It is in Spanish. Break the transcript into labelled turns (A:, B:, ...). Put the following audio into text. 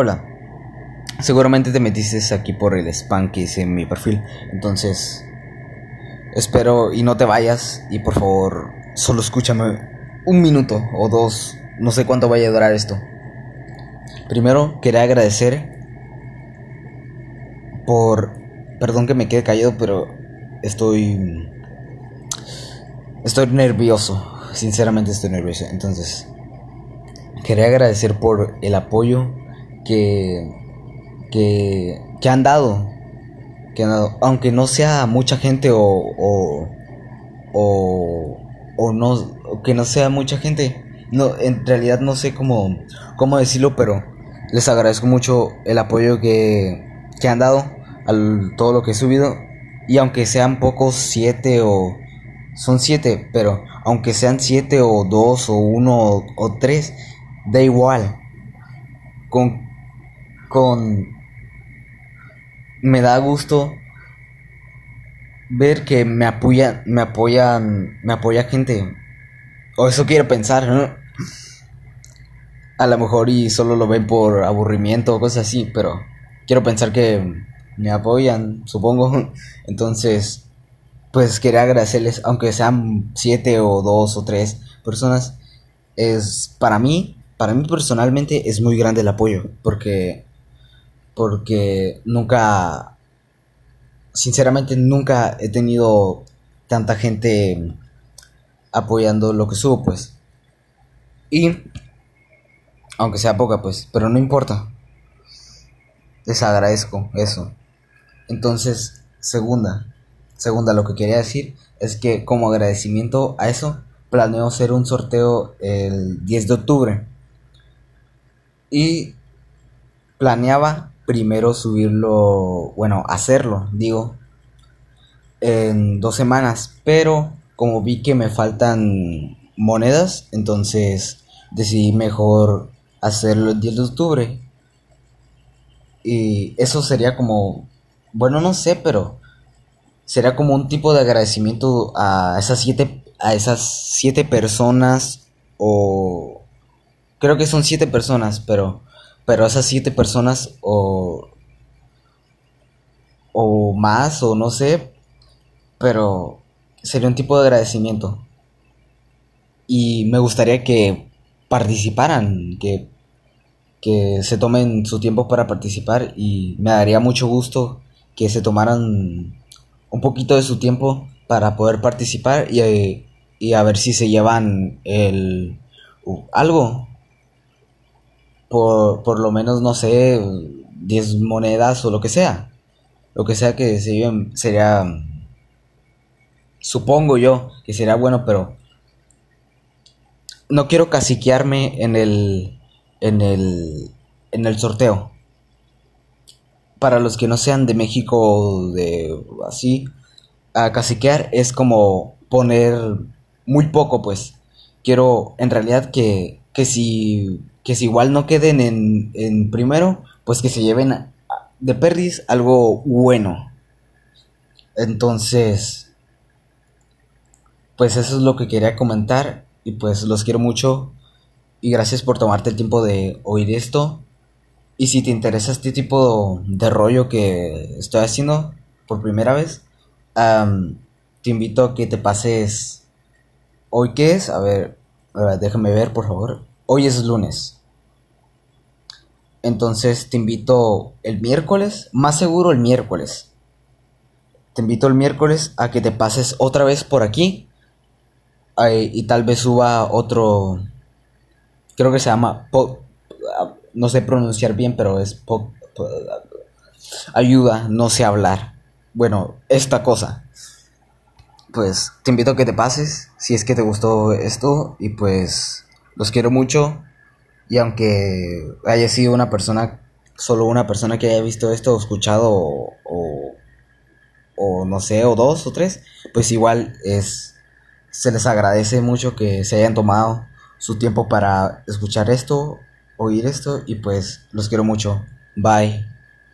A: Hola. Seguramente te metiste aquí por el spam que hice en mi perfil. Entonces, espero y no te vayas. Y por favor, solo escúchame un minuto o dos. No sé cuánto vaya a durar esto. Primero, quería agradecer por... Perdón que me quede callado, pero estoy... Estoy nervioso. Sinceramente estoy nervioso. Entonces, quería agradecer por el apoyo que, que, que han dado. Que han dado. Aunque no sea mucha gente o, o, o, o no, que no sea mucha gente. No, en realidad no sé cómo, cómo decirlo, pero les agradezco mucho el apoyo que, que han dado a todo lo que he subido. Y aunque sean pocos, siete o... Son siete, pero aunque sean siete o dos o uno o tres, da igual. Con con... Me da gusto ver que me apoyan, me apoyan, me apoya gente. O eso quiero pensar, ¿no? A lo mejor y solo lo ven por aburrimiento o cosas así, pero quiero pensar que me apoyan, supongo. Entonces, pues quería agradecerles, aunque sean siete o dos o tres personas, es para mí, para mí personalmente es muy grande el apoyo, porque porque nunca, sinceramente nunca he tenido tanta gente apoyando lo que subo, pues. Y, aunque sea poca, pues, pero no importa. Les agradezco eso. Entonces, segunda, segunda, lo que quería decir es que como agradecimiento a eso, planeo hacer un sorteo el 10 de octubre. Y planeaba primero subirlo, bueno, hacerlo, digo, en dos semanas, pero como vi que me faltan monedas, entonces decidí mejor hacerlo el 10 de octubre. Y eso sería como, bueno, no sé, pero sería como un tipo de agradecimiento a esas siete, a esas siete personas o creo que son siete personas, pero pero esas siete personas o, o más o no sé, pero sería un tipo de agradecimiento. Y me gustaría que participaran, que, que se tomen su tiempo para participar y me daría mucho gusto que se tomaran un poquito de su tiempo para poder participar y, y a ver si se llevan el algo por, por lo menos, no sé, 10 monedas o lo que sea. Lo que sea que se lleven sería, supongo yo, que sería bueno, pero no quiero caciquearme en el, en el, en el sorteo. Para los que no sean de México o de así, a caciquear es como poner muy poco, pues. Quiero en realidad que, que si que si igual no queden en, primero, pues que se lleven de perdiz algo bueno. Entonces, pues eso es lo que quería comentar y pues los quiero mucho y gracias por tomarte el tiempo de oír esto. Y si te interesa este tipo de rollo que estoy haciendo por primera vez, te invito a que te pases hoy qué es, a ver, déjame ver por favor. Hoy es lunes. Entonces te invito el miércoles, más seguro el miércoles. Te invito el miércoles a que te pases otra vez por aquí y tal vez suba otro, creo que se llama, no sé pronunciar bien, pero es ayuda, no sé hablar. Bueno, esta cosa. Pues te invito a que te pases si es que te gustó esto y pues los quiero mucho. Y aunque haya sido una persona, solo una persona que haya visto esto o escuchado o, o, no sé, o dos o tres, pues igual es, se les agradece mucho que se hayan tomado su tiempo para escuchar esto, oír esto y pues los quiero mucho. Bye.